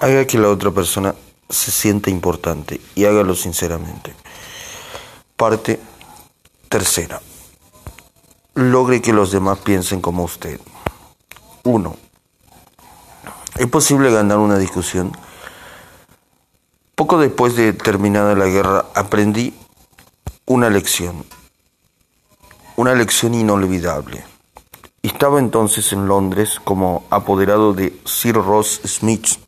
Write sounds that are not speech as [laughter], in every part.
Haga que la otra persona se sienta importante y hágalo sinceramente. Parte tercera. Logre que los demás piensen como usted. 1. ¿Es posible ganar una discusión? Poco después de terminada la guerra aprendí una lección, una lección inolvidable. Estaba entonces en Londres como apoderado de Sir Ross Smith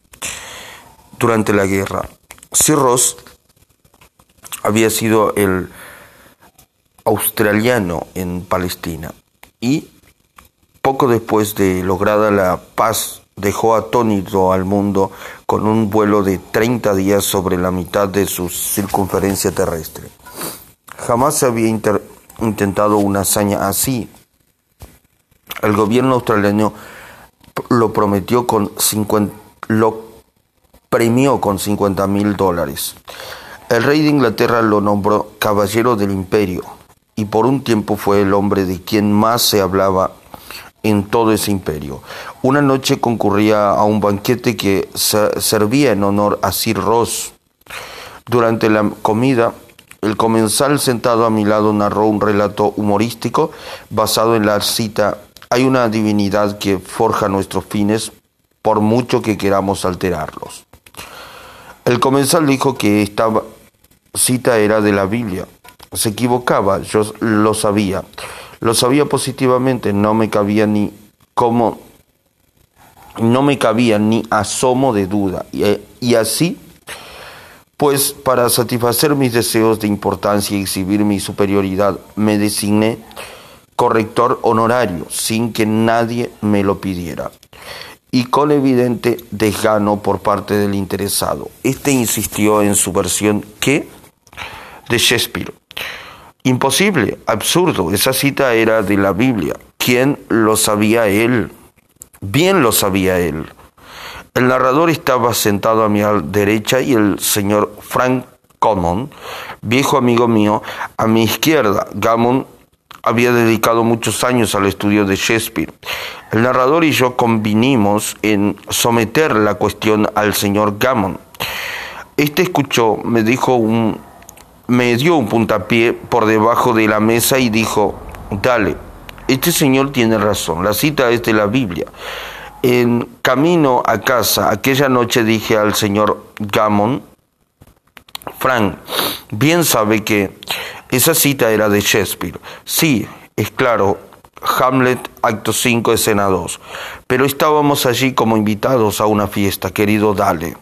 durante la guerra. Sir Ross había sido el australiano en Palestina y poco después de lograda la paz dejó atónito al mundo con un vuelo de 30 días sobre la mitad de su circunferencia terrestre. Jamás se había intentado una hazaña así. El gobierno australiano lo prometió con 50, lo premió con 50 mil dólares. El rey de Inglaterra lo nombró caballero del imperio y por un tiempo fue el hombre de quien más se hablaba en todo ese imperio. Una noche concurría a un banquete que servía en honor a Sir Ross. Durante la comida, el comensal sentado a mi lado narró un relato humorístico basado en la cita Hay una divinidad que forja nuestros fines por mucho que queramos alterarlos. El comensal dijo que esta cita era de la Biblia. Se equivocaba, yo lo sabía. Lo sabía positivamente, no me cabía ni como no me cabía ni asomo de duda. Y, y así, pues para satisfacer mis deseos de importancia y exhibir mi superioridad, me designé corrector honorario sin que nadie me lo pidiera y con evidente desgano por parte del interesado. Este insistió en su versión que de Shakespeare. Imposible, absurdo, esa cita era de la Biblia. ¿Quién lo sabía él? Bien lo sabía él. El narrador estaba sentado a mi derecha y el señor Frank Common, viejo amigo mío, a mi izquierda. Gammon había dedicado muchos años al estudio de Shakespeare. El narrador y yo convinimos en someter la cuestión al señor Gammon. Este escuchó, me dijo un, me dio un puntapié por debajo de la mesa y dijo, dale, este señor tiene razón, la cita es de la Biblia. En camino a casa, aquella noche dije al señor Gammon, Frank, bien sabe que esa cita era de Shakespeare. Sí, es claro, Hamlet, acto 5, escena 2. Pero estábamos allí como invitados a una fiesta, querido Dale.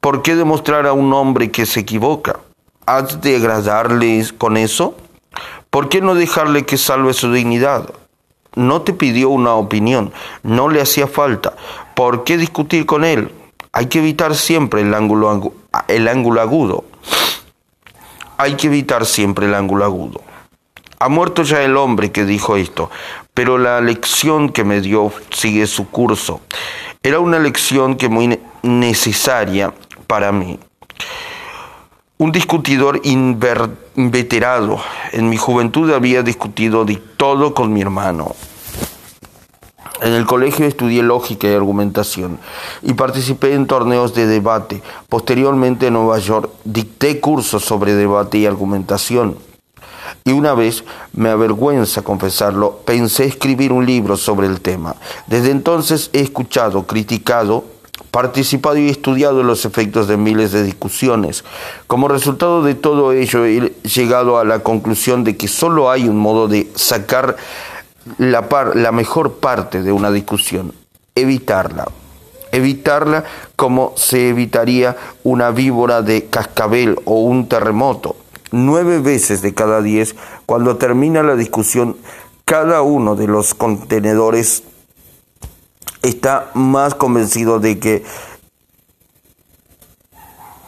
¿Por qué demostrar a un hombre que se equivoca? ¿Has de agradarle con eso? ¿Por qué no dejarle que salve su dignidad? No te pidió una opinión, no le hacía falta. ¿Por qué discutir con él? Hay que evitar siempre el ángulo, el ángulo agudo hay que evitar siempre el ángulo agudo. Ha muerto ya el hombre que dijo esto, pero la lección que me dio sigue su curso. Era una lección que muy necesaria para mí. Un discutidor inveterado. En mi juventud había discutido de todo con mi hermano. En el colegio estudié lógica y argumentación y participé en torneos de debate. Posteriormente en Nueva York dicté cursos sobre debate y argumentación. Y una vez, me avergüenza confesarlo, pensé escribir un libro sobre el tema. Desde entonces he escuchado, criticado, participado y estudiado los efectos de miles de discusiones. Como resultado de todo ello he llegado a la conclusión de que solo hay un modo de sacar la, la mejor parte de una discusión, evitarla. Evitarla como se evitaría una víbora de cascabel o un terremoto. Nueve veces de cada diez, cuando termina la discusión, cada uno de los contenedores está más convencido de que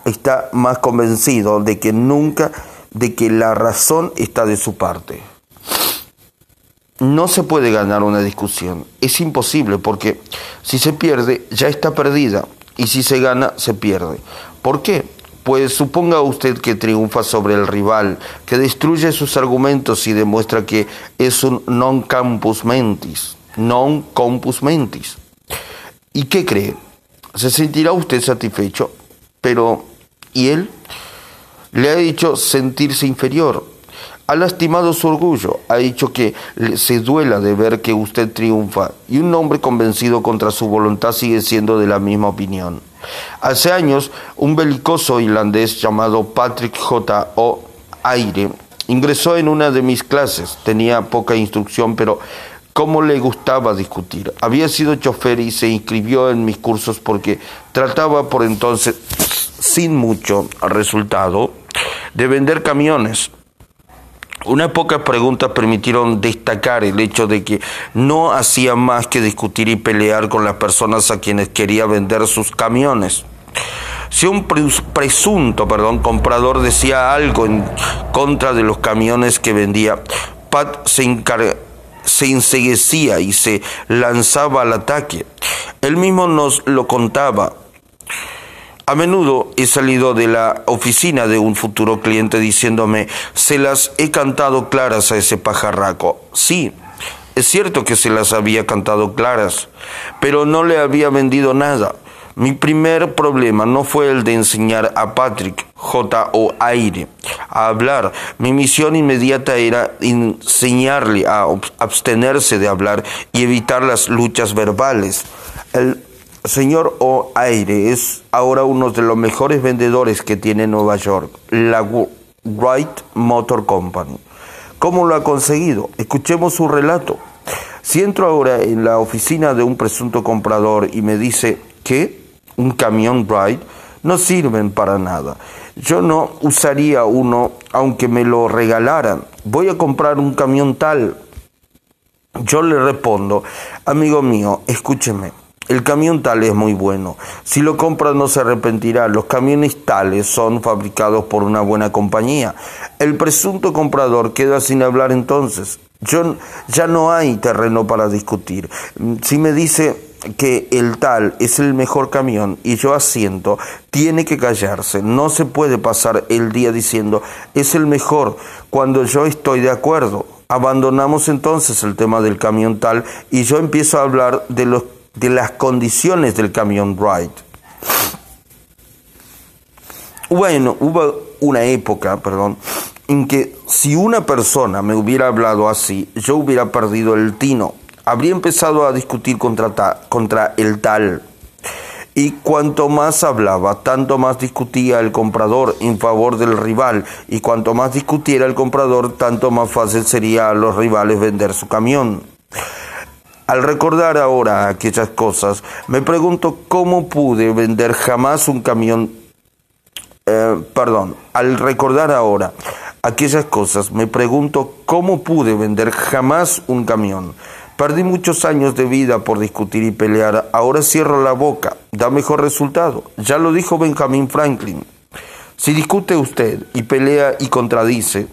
está más convencido de que nunca de que la razón está de su parte. No se puede ganar una discusión, es imposible porque si se pierde ya está perdida y si se gana se pierde. ¿Por qué? Pues suponga usted que triunfa sobre el rival, que destruye sus argumentos y demuestra que es un non campus mentis, non compus mentis. ¿Y qué cree? ¿Se sentirá usted satisfecho? Pero, ¿y él? Le ha dicho sentirse inferior. Ha lastimado su orgullo, ha dicho que se duela de ver que usted triunfa y un hombre convencido contra su voluntad sigue siendo de la misma opinión. Hace años, un belicoso irlandés llamado Patrick J. O. Aire ingresó en una de mis clases. Tenía poca instrucción, pero cómo le gustaba discutir. Había sido chofer y se inscribió en mis cursos porque trataba por entonces, sin mucho resultado, de vender camiones. Unas pocas preguntas permitieron destacar el hecho de que no hacía más que discutir y pelear con las personas a quienes quería vender sus camiones. Si un presunto perdón, comprador decía algo en contra de los camiones que vendía, Pat se, se enseguecía y se lanzaba al ataque. Él mismo nos lo contaba. A menudo he salido de la oficina de un futuro cliente diciéndome, se las he cantado claras a ese pajarraco. Sí, es cierto que se las había cantado claras, pero no le había vendido nada. Mi primer problema no fue el de enseñar a Patrick J. O. Aire a hablar. Mi misión inmediata era enseñarle a abstenerse de hablar y evitar las luchas verbales. Señor O'Aire es ahora uno de los mejores vendedores que tiene Nueva York, la Wright Motor Company. ¿Cómo lo ha conseguido? Escuchemos su relato. Si entro ahora en la oficina de un presunto comprador y me dice que un camión Wright no sirven para nada. Yo no usaría uno aunque me lo regalaran. Voy a comprar un camión tal. Yo le respondo, amigo mío, escúcheme. El camión tal es muy bueno. Si lo compra no se arrepentirá. Los camiones tales son fabricados por una buena compañía. El presunto comprador queda sin hablar entonces. Yo, ya no hay terreno para discutir. Si me dice que el tal es el mejor camión y yo asiento, tiene que callarse. No se puede pasar el día diciendo es el mejor cuando yo estoy de acuerdo. Abandonamos entonces el tema del camión tal y yo empiezo a hablar de los de las condiciones del camión Wright. Bueno, hubo una época, perdón, en que si una persona me hubiera hablado así, yo hubiera perdido el tino. Habría empezado a discutir contra, contra el tal. Y cuanto más hablaba, tanto más discutía el comprador en favor del rival. Y cuanto más discutiera el comprador, tanto más fácil sería a los rivales vender su camión. Al recordar ahora aquellas cosas, me pregunto cómo pude vender jamás un camión. Eh, perdón, al recordar ahora aquellas cosas, me pregunto cómo pude vender jamás un camión. Perdí muchos años de vida por discutir y pelear. Ahora cierro la boca. Da mejor resultado. Ya lo dijo Benjamin Franklin. Si discute usted y pelea y contradice,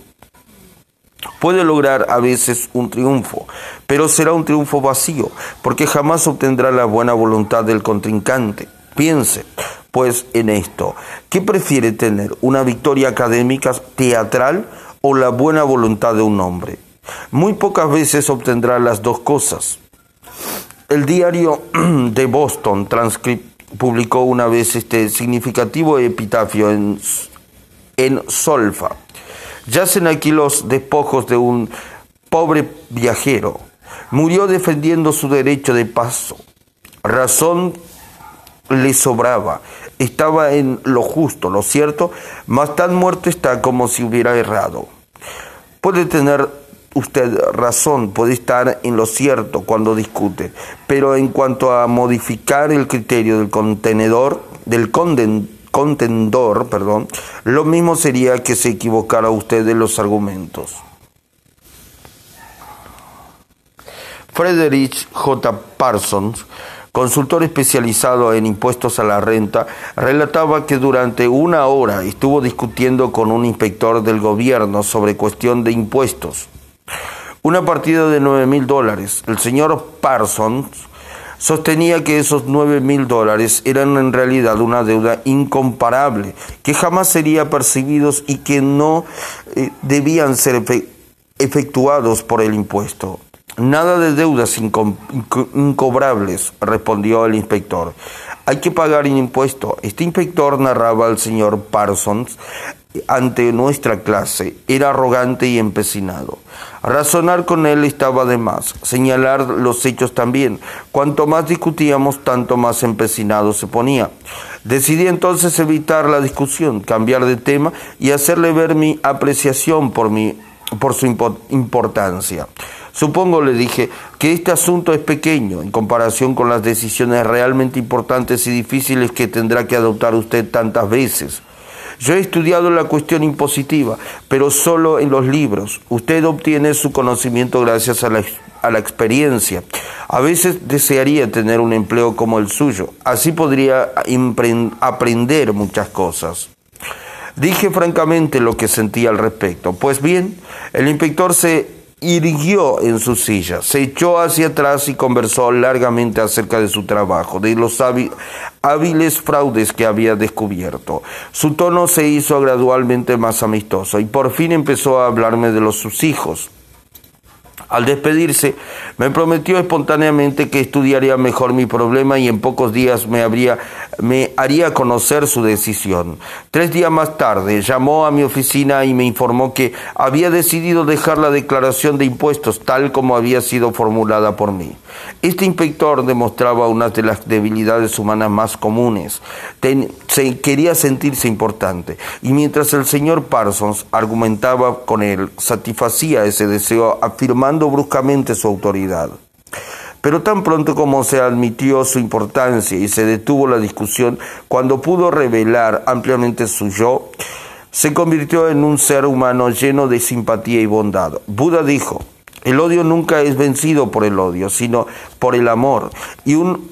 Puede lograr a veces un triunfo, pero será un triunfo vacío, porque jamás obtendrá la buena voluntad del contrincante. Piense, pues, en esto. ¿Qué prefiere tener, una victoria académica teatral o la buena voluntad de un hombre? Muy pocas veces obtendrá las dos cosas. El diario [clears throat] de Boston publicó una vez este significativo epitafio en, en Solfa Yacen aquí los despojos de un pobre viajero. Murió defendiendo su derecho de paso. Razón le sobraba. Estaba en lo justo, lo cierto, mas tan muerto está como si hubiera errado. Puede tener usted razón, puede estar en lo cierto cuando discute, pero en cuanto a modificar el criterio del contenedor, del conden, contendor, perdón, lo mismo sería que se equivocara usted de los argumentos. Frederick J. Parsons, consultor especializado en impuestos a la renta, relataba que durante una hora estuvo discutiendo con un inspector del gobierno sobre cuestión de impuestos. Una partida de nueve mil dólares. El señor Parsons sostenía que esos nueve mil dólares eran en realidad una deuda incomparable, que jamás sería percibidos y que no eh, debían ser efectuados por el impuesto. Nada de deudas incobrables, respondió el inspector. Hay que pagar un impuesto. Este inspector narraba al señor Parsons ante nuestra clase. Era arrogante y empecinado. Razonar con él estaba de más, señalar los hechos también. Cuanto más discutíamos, tanto más empecinado se ponía. Decidí entonces evitar la discusión, cambiar de tema y hacerle ver mi apreciación por, mi, por su importancia. Supongo, le dije, que este asunto es pequeño en comparación con las decisiones realmente importantes y difíciles que tendrá que adoptar usted tantas veces. Yo he estudiado la cuestión impositiva, pero solo en los libros. Usted obtiene su conocimiento gracias a la, a la experiencia. A veces desearía tener un empleo como el suyo. Así podría aprender muchas cosas. Dije francamente lo que sentía al respecto. Pues bien, el inspector se irguió en su silla, se echó hacia atrás y conversó largamente acerca de su trabajo, de los hábiles fraudes que había descubierto. Su tono se hizo gradualmente más amistoso y por fin empezó a hablarme de los sus hijos. Al despedirse, me prometió espontáneamente que estudiaría mejor mi problema y en pocos días me, haría conocer su decisión. Tres días más tarde llamó a mi oficina y me informó que había decidido dejar la declaración de impuestos tal como había sido formulada por mí. Este inspector demostraba una de las debilidades humanas más comunes. se, quería sentirse importante y mientras el señor Parsons argumentaba con él, satisfacía ese deseo afirmando bruscamente su autoridad. Pero tan pronto como se admitió su importancia y se detuvo la discusión, cuando pudo revelar ampliamente su yo, se convirtió en un ser humano lleno de simpatía y bondad. Buda dijo, el odio nunca es vencido por el odio, sino por el amor, y un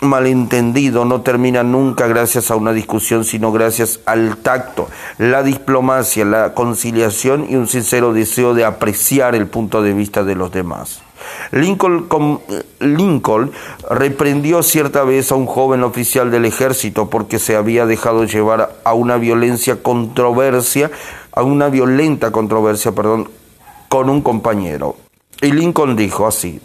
malentendido no termina nunca gracias a una discusión, sino gracias al tacto, la diplomacia, la conciliación y un sincero deseo de apreciar el punto de vista de los demás. Lincoln, reprendió cierta vez a un joven oficial del ejército porque se había dejado llevar a una violencia controversia, a una violenta controversia, perdón, con un compañero. Y Lincoln dijo así: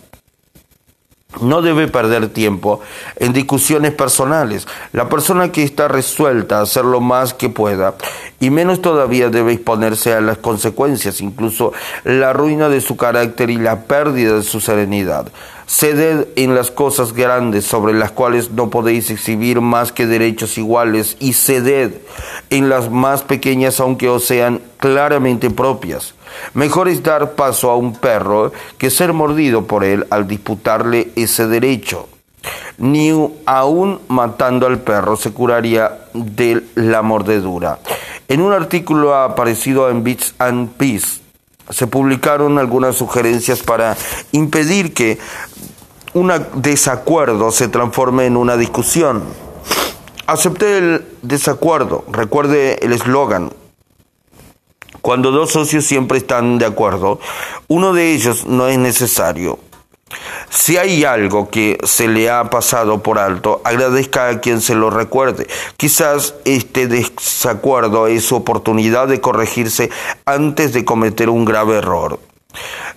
no debe perder tiempo en discusiones personales. La persona que está resuelta a hacer lo más que pueda y menos todavía debe exponerse a las consecuencias, incluso la ruina de su carácter y la pérdida de su serenidad. Ceded en las cosas grandes sobre las cuales no podéis exhibir más que derechos iguales y ceded en las más pequeñas aunque os sean claramente propias. Mejor es dar paso a un perro que ser mordido por él al disputarle ese derecho. Ni aún matando al perro se curaría de la mordedura. En un artículo aparecido en Bits and Peace se publicaron algunas sugerencias para impedir que un desacuerdo se transforme en una discusión. Acepté el desacuerdo. Recuerde el eslogan, cuando dos socios siempre están de acuerdo, uno de ellos no es necesario. Si hay algo que se le ha pasado por alto, agradezca a quien se lo recuerde. Quizás este desacuerdo es su oportunidad de corregirse antes de cometer un grave error.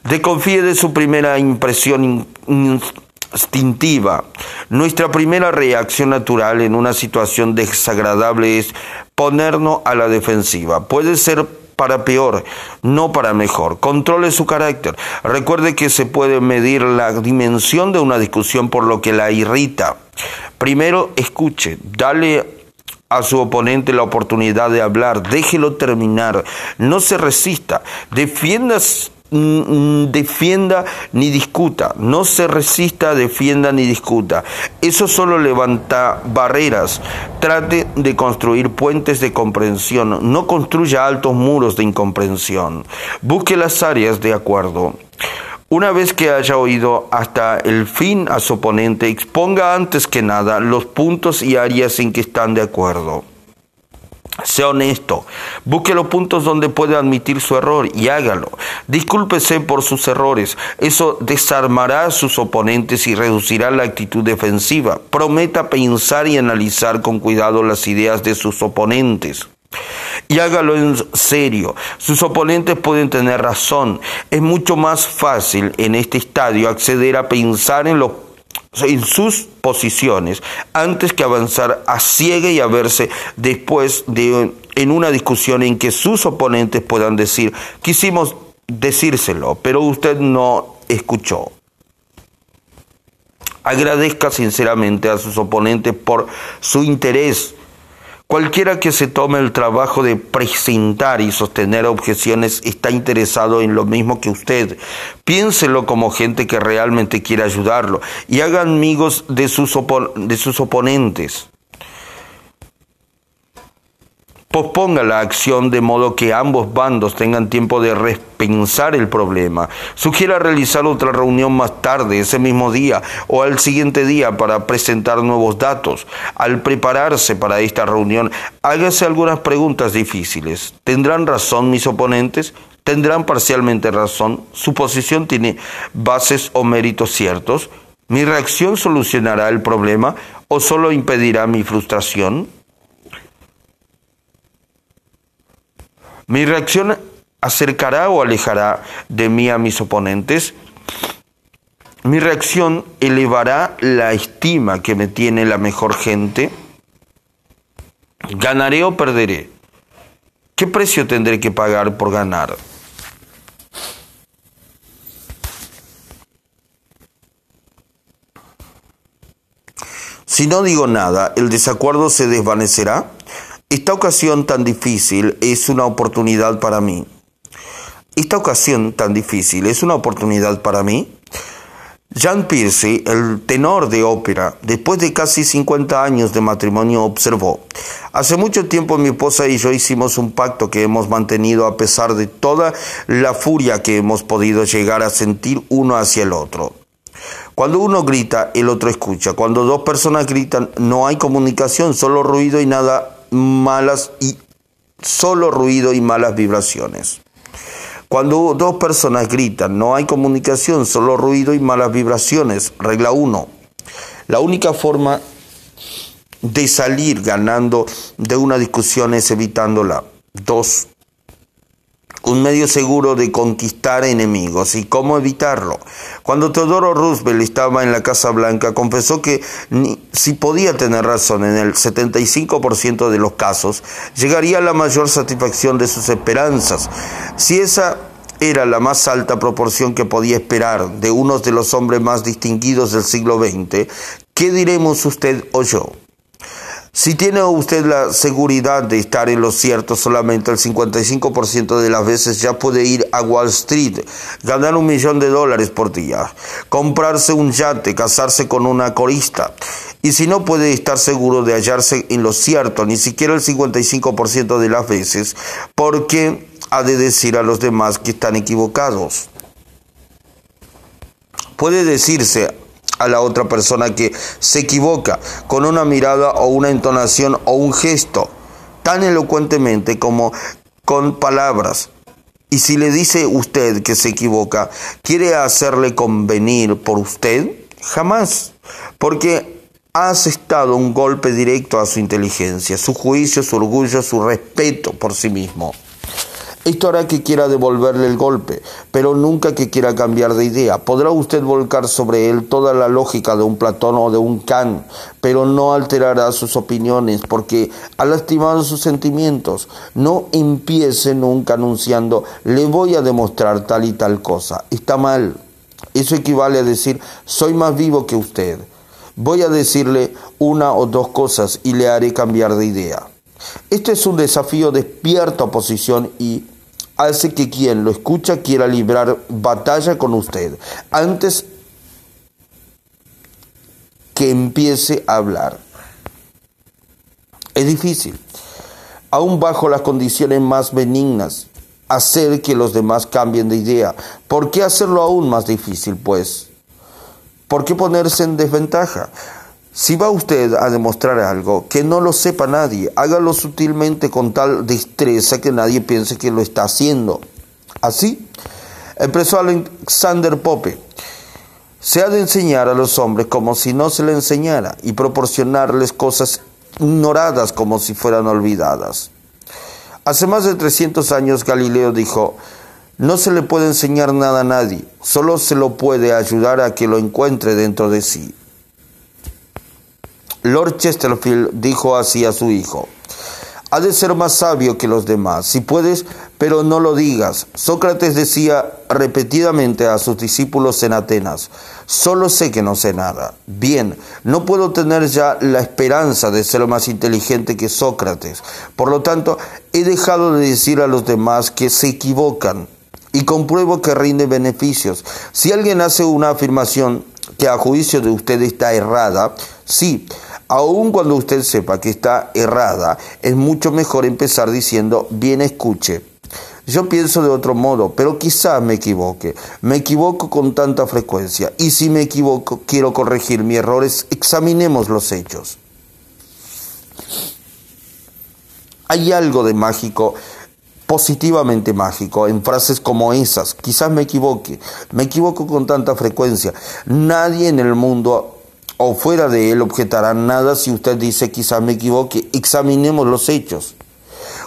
Desconfíe de su primera impresión instintiva. Nuestra primera reacción natural en una situación desagradable es ponernos a la defensiva. Puede ser para peor, no para mejor. Controle su carácter. Recuerde que se puede medir la dimensión de una discusión por lo que la irrita. Primero, escuche, dale a su oponente la oportunidad de hablar, déjelo terminar, no se resista, defienda defienda ni discuta, no se resista, defienda ni discuta. Eso solo levanta barreras. Trate de construir puentes de comprensión, no construya altos muros de incomprensión. Busque las áreas de acuerdo. Una vez que haya oído hasta el fin a su oponente, exponga antes que nada los puntos y áreas en que están de acuerdo. Sea honesto, busque los puntos donde puede admitir su error y hágalo. Discúlpese por sus errores, eso desarmará a sus oponentes y reducirá la actitud defensiva. Prometa pensar y analizar con cuidado las ideas de sus oponentes. y hágalo en serio. Sus oponentes pueden tener razón. Es mucho más fácil en este estadio acceder a pensar en, en sus posiciones antes que avanzar a ciega y a verse después de en una discusión en que sus oponentes puedan decir, quisimos decírselo, pero usted no escuchó. Agradezca sinceramente a sus oponentes por su interés Cualquiera que se tome el trabajo de presentar y sostener objeciones está interesado en lo mismo que usted. Piénselo como gente que realmente quiere ayudarlo y haga amigos de sus, de sus oponentes. Posponga la acción de modo que ambos bandos tengan tiempo de repensar el problema. Sugiera realizar otra reunión más tarde, ese mismo día o al siguiente día para presentar nuevos datos. Al prepararse para esta reunión, hágase algunas preguntas difíciles. ¿Tendrán razón mis oponentes? ¿Tendrán parcialmente razón? ¿Su posición tiene bases o méritos ciertos? ¿Mi reacción solucionará el problema o solo impedirá mi frustración? Mi reacción acercará o alejará de mí a mis oponentes. Mi reacción elevará la estima que me tiene la mejor gente. ¿Ganaré o perderé? ¿Qué precio tendré que pagar por ganar? Si no digo nada, ¿el desacuerdo se desvanecerá? Esta ocasión tan difícil es una oportunidad para mí. Esta ocasión tan difícil es una oportunidad para mí. Jean Pierce, el tenor de ópera, después de casi 50 años de matrimonio, observó, Hace mucho tiempo mi esposa y yo hicimos un pacto que hemos mantenido a pesar de toda la furia que hemos podido llegar a sentir uno hacia el otro. Cuando uno grita, el otro escucha. Cuando dos personas gritan, no hay comunicación, solo ruido y nada malas y solo ruido y malas vibraciones. Cuando dos personas gritan, no hay comunicación, solo ruido y malas vibraciones. Regla 1. La única forma de salir ganando de una discusión es evitándola. 2 un medio seguro de conquistar enemigos. ¿Y cómo evitarlo? Cuando Teodoro Roosevelt estaba en la Casa Blanca, confesó que si podía tener razón en el 75% de los casos, llegaría a la mayor satisfacción de sus esperanzas. Si esa era la más alta proporción que podía esperar de uno de los hombres más distinguidos del siglo XX, ¿qué diremos usted o yo? Si tiene usted la seguridad de estar en lo cierto solamente el 55% de las veces, ya puede ir a Wall Street, ganar un millón de dólares por día, comprarse un yate, casarse con una corista. Y si no puede estar seguro de hallarse en lo cierto, ni siquiera el 55% de las veces, ¿por qué ha de decir a los demás que están equivocados? Puede decirse a la otra persona que se equivoca con una mirada o una entonación o un gesto tan elocuentemente como con palabras. Y si le dice usted que se equivoca, ¿quiere hacerle convenir por usted? Jamás, porque ha asestado un golpe directo a su inteligencia, su juicio, su orgullo, su respeto por sí mismo. Esto hará que quiera devolverle el golpe, pero nunca que quiera cambiar de idea. Podrá usted volcar sobre él toda la lógica de un Platón o de un Kant, pero no alterará sus opiniones porque ha lastimado sus sentimientos. No empiece nunca anunciando, le voy a demostrar tal y tal cosa. Está mal. Eso equivale a decir, soy más vivo que usted. Voy a decirle una o dos cosas y le haré cambiar de idea. Este es un desafío despierto a oposición y hace que quien lo escucha quiera librar batalla con usted antes que empiece a hablar. Es difícil, aún bajo las condiciones más benignas, hacer que los demás cambien de idea. ¿Por qué hacerlo aún más difícil, pues? ¿Por qué ponerse en desventaja? Si va usted a demostrar algo, que no lo sepa nadie, hágalo sutilmente con tal destreza que nadie piense que lo está haciendo. Así, expresó Alexander Pope, se ha de enseñar a los hombres como si no se le enseñara y proporcionarles cosas ignoradas como si fueran olvidadas. Hace más de 300 años Galileo dijo, no se le puede enseñar nada a nadie, solo se lo puede ayudar a que lo encuentre dentro de sí. Lord Chesterfield dijo así a su hijo, ha de ser más sabio que los demás, si puedes, pero no lo digas. Sócrates decía repetidamente a sus discípulos en Atenas, solo sé que no sé nada. Bien, no puedo tener ya la esperanza de ser más inteligente que Sócrates. Por lo tanto, he dejado de decir a los demás que se equivocan y compruebo que rinde beneficios. Si alguien hace una afirmación que a juicio de usted está errada, sí, aun cuando usted sepa que está errada, es mucho mejor empezar diciendo, bien escuche. Yo pienso de otro modo, pero quizás me equivoque. Me equivoco con tanta frecuencia. Y si me equivoco, quiero corregir mis errores, examinemos los hechos. Hay algo de mágico positivamente mágico en frases como esas. Quizás me equivoque, me equivoco con tanta frecuencia. Nadie en el mundo o fuera de él objetará nada si usted dice quizás me equivoque. Examinemos los hechos.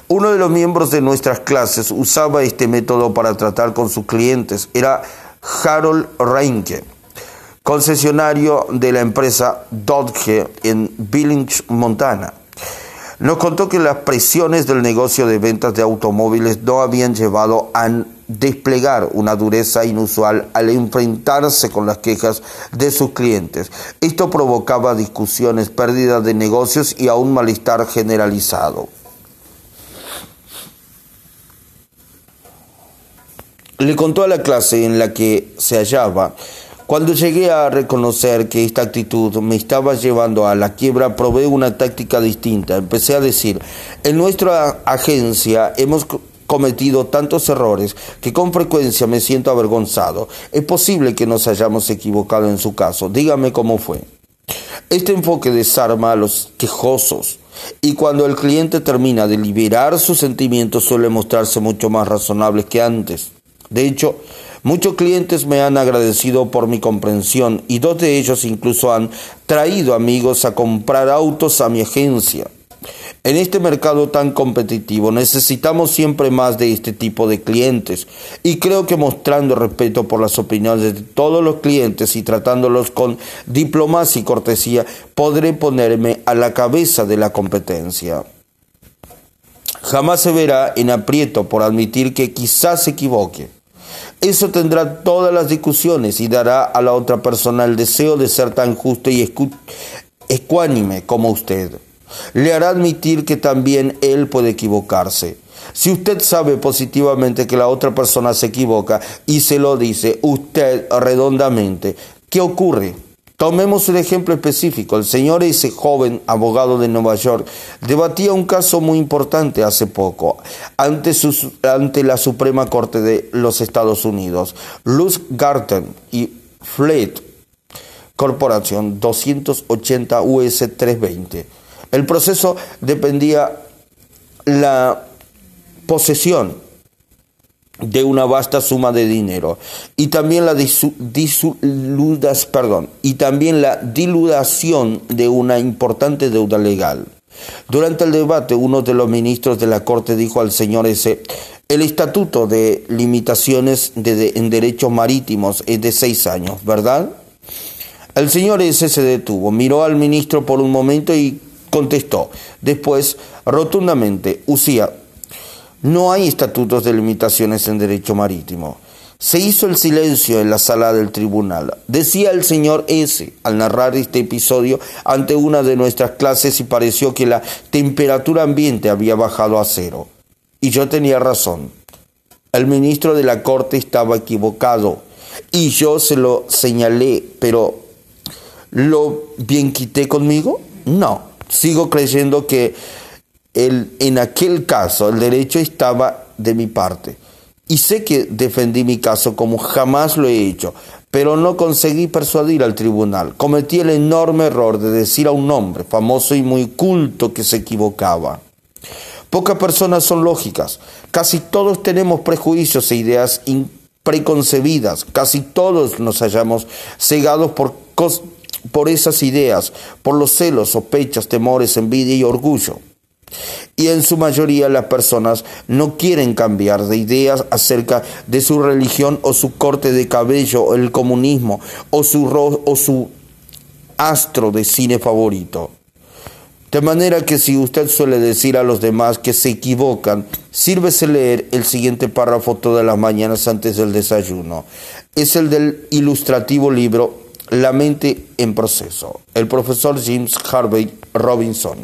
Uno de los miembros de nuestras clases usaba este método para tratar con sus clientes. Era Harold Reinke, concesionario de la empresa Dodge en Billings, Montana. Nos contó que las presiones del negocio de ventas de automóviles no habían llevado a desplegar una dureza inusual al enfrentarse con las quejas de sus clientes. Esto provocaba discusiones, pérdidas de negocios y aún malestar generalizado. Le contó a la clase en la que se hallaba cuando llegué a reconocer que esta actitud me estaba llevando a la quiebra, probé una táctica distinta. Empecé a decir, en nuestra agencia hemos cometido tantos errores que con frecuencia me siento avergonzado. Es posible que nos hayamos equivocado en su caso. Dígame cómo fue. Este enfoque desarma a los quejosos y cuando el cliente termina de liberar sus sentimientos suele mostrarse mucho más razonable que antes. De hecho, Muchos clientes me han agradecido por mi comprensión y dos de ellos incluso han traído amigos a comprar autos a mi agencia. En este mercado tan competitivo necesitamos siempre más de este tipo de clientes y creo que mostrando respeto por las opiniones de todos los clientes y tratándolos con diplomacia y cortesía podré ponerme a la cabeza de la competencia. Jamás se verá en aprieto por admitir que quizás se equivoque. Eso tendrá todas las discusiones y dará a la otra persona el deseo de ser tan justo y ecuánime como usted. Le hará admitir que también él puede equivocarse. Si usted sabe positivamente que la otra persona se equivoca y se lo dice usted redondamente, ¿qué ocurre? Tomemos un ejemplo específico. El señor ese joven abogado de Nueva York debatía un caso muy importante hace poco ante, ante la Suprema Corte de los Estados Unidos. Luz Garten y Fleet Corporación 280 US 320. El proceso dependía la posesión de una vasta suma de dinero y también la perdón, y también la diludación de una importante deuda legal. Durante el debate, uno de los ministros de la Corte dijo al señor ese, el estatuto de limitaciones en derechos marítimos es de seis años, ¿verdad? El señor ese se detuvo, miró al ministro por un momento y contestó. Después, rotundamente, Usía, no hay estatutos de limitaciones en derecho marítimo. Se hizo el silencio en la sala del tribunal. Decía el señor S. al narrar este episodio ante una de nuestras clases y pareció que la temperatura ambiente había bajado a cero. Y yo tenía razón. El ministro de la Corte estaba equivocado y yo se lo señalé, pero ¿lo bien quité conmigo? No, sigo creyendo que el, en aquel caso el derecho estaba de mi parte. Y sé que defendí mi caso como jamás lo he hecho, pero no conseguí persuadir al tribunal. Cometí el enorme error de decir a un hombre famoso y muy culto que se equivocaba. Pocas personas son lógicas. Casi todos tenemos prejuicios e ideas preconcebidas. Casi todos nos hallamos cegados por, por esas ideas, por los celos, sospechas, temores, envidia y orgullo. Y en su mayoría las personas no quieren cambiar de ideas acerca de su religión o su corte de cabello o el comunismo o su, o su astro de cine favorito. De manera que si usted suele decir a los demás que se equivocan, sírvese leer el siguiente párrafo todas las mañanas antes del desayuno. Es el del ilustrativo libro La mente en proceso, el profesor James Harvey Robinson.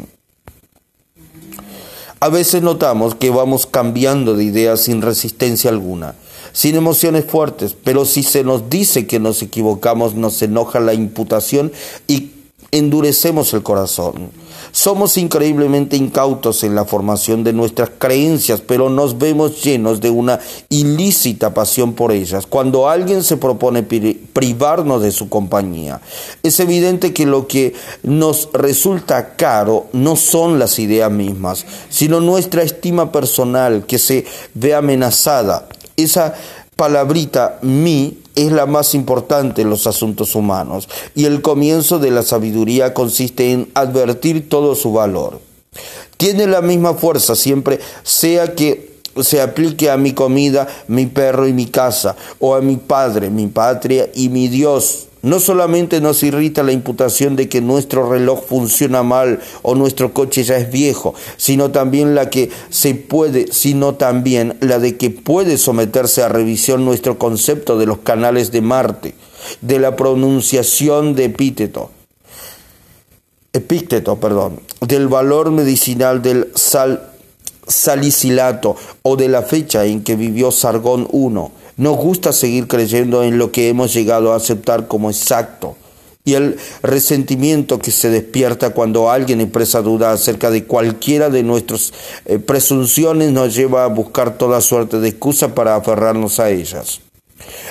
A veces notamos que vamos cambiando de ideas sin resistencia alguna, sin emociones fuertes, pero si se nos dice que nos equivocamos, nos enoja la imputación y endurecemos el corazón. Somos increíblemente incautos en la formación de nuestras creencias, pero nos vemos llenos de una ilícita pasión por ellas. Cuando alguien se propone privarnos de su compañía, es evidente que lo que nos resulta caro no son las ideas mismas, sino nuestra estima personal que se ve amenazada. Esa palabrita mi es la más importante en los asuntos humanos y el comienzo de la sabiduría consiste en advertir todo su valor. Tiene la misma fuerza siempre, sea que se aplique a mi comida, mi perro y mi casa, o a mi padre, mi patria y mi Dios, no solamente nos irrita la imputación de que nuestro reloj funciona mal o nuestro coche ya es viejo, sino también la que se puede, sino también la de que puede someterse a revisión nuestro concepto de los canales de Marte, de la pronunciación de epíteto, perdón, del valor medicinal del sal, salicilato o de la fecha en que vivió Sargón I nos gusta seguir creyendo en lo que hemos llegado a aceptar como exacto. Y el resentimiento que se despierta cuando alguien expresa duda acerca de cualquiera de nuestras eh, presunciones nos lleva a buscar toda suerte de excusas para aferrarnos a ellas.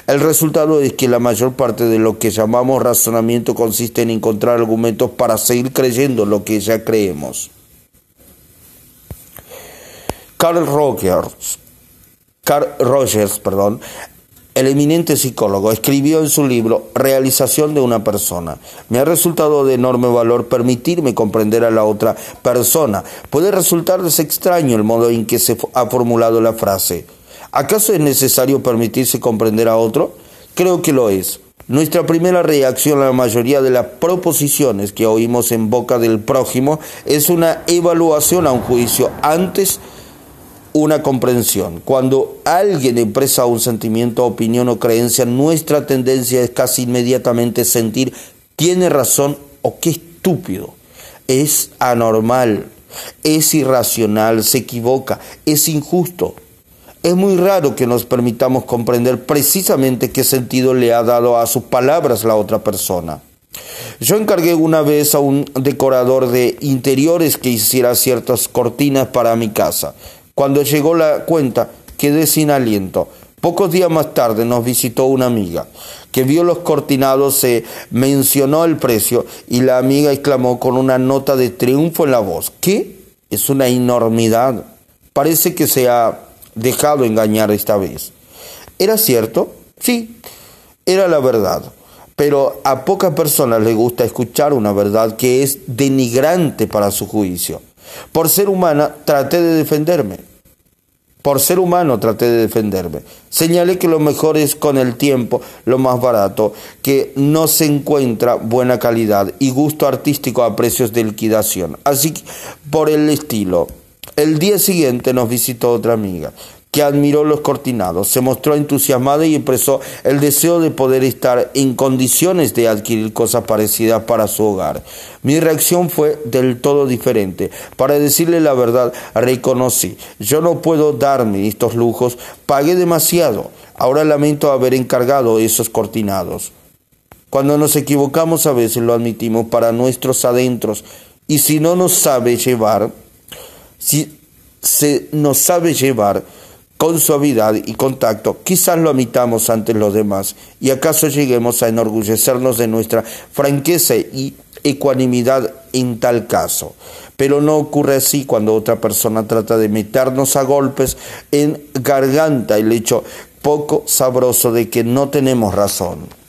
El resultado es que la mayor parte de lo que llamamos razonamiento consiste en encontrar argumentos para seguir creyendo lo que ya creemos. Carl Rogers Carl Rogers, perdón, el eminente psicólogo, escribió en su libro Realización de una persona. Me ha resultado de enorme valor permitirme comprender a la otra persona. Puede resultarles extraño el modo en que se ha formulado la frase. ¿Acaso es necesario permitirse comprender a otro? Creo que lo es. Nuestra primera reacción a la mayoría de las proposiciones que oímos en boca del prójimo es una evaluación a un juicio antes de una comprensión. Cuando alguien expresa un sentimiento, opinión o creencia, nuestra tendencia es casi inmediatamente sentir tiene razón o qué estúpido. Es anormal, es irracional, se equivoca, es injusto. Es muy raro que nos permitamos comprender precisamente qué sentido le ha dado a sus palabras la otra persona. Yo encargué una vez a un decorador de interiores que hiciera ciertas cortinas para mi casa. Cuando llegó la cuenta, quedé sin aliento. Pocos días más tarde nos visitó una amiga que vio los cortinados, se mencionó el precio y la amiga exclamó con una nota de triunfo en la voz, ¿qué? Es una enormidad. Parece que se ha dejado engañar esta vez. ¿Era cierto? Sí, era la verdad. Pero a pocas personas les gusta escuchar una verdad que es denigrante para su juicio. Por ser humana traté de defenderme. Por ser humano traté de defenderme. Señalé que lo mejor es con el tiempo, lo más barato, que no se encuentra buena calidad y gusto artístico a precios de liquidación. Así que, por el estilo. El día siguiente nos visitó otra amiga que admiró los cortinados, se mostró entusiasmada y expresó el deseo de poder estar en condiciones de adquirir cosas parecidas para su hogar. Mi reacción fue del todo diferente. Para decirle la verdad, reconocí, yo no puedo darme estos lujos, pagué demasiado. Ahora lamento haber encargado esos cortinados. Cuando nos equivocamos a veces lo admitimos para nuestros adentros y si no nos sabe llevar, si se nos sabe llevar, con suavidad y contacto, quizás lo admitamos ante los demás y acaso lleguemos a enorgullecernos de nuestra franqueza y ecuanimidad en tal caso. Pero no ocurre así cuando otra persona trata de meternos a golpes en garganta el hecho poco sabroso de que no tenemos razón.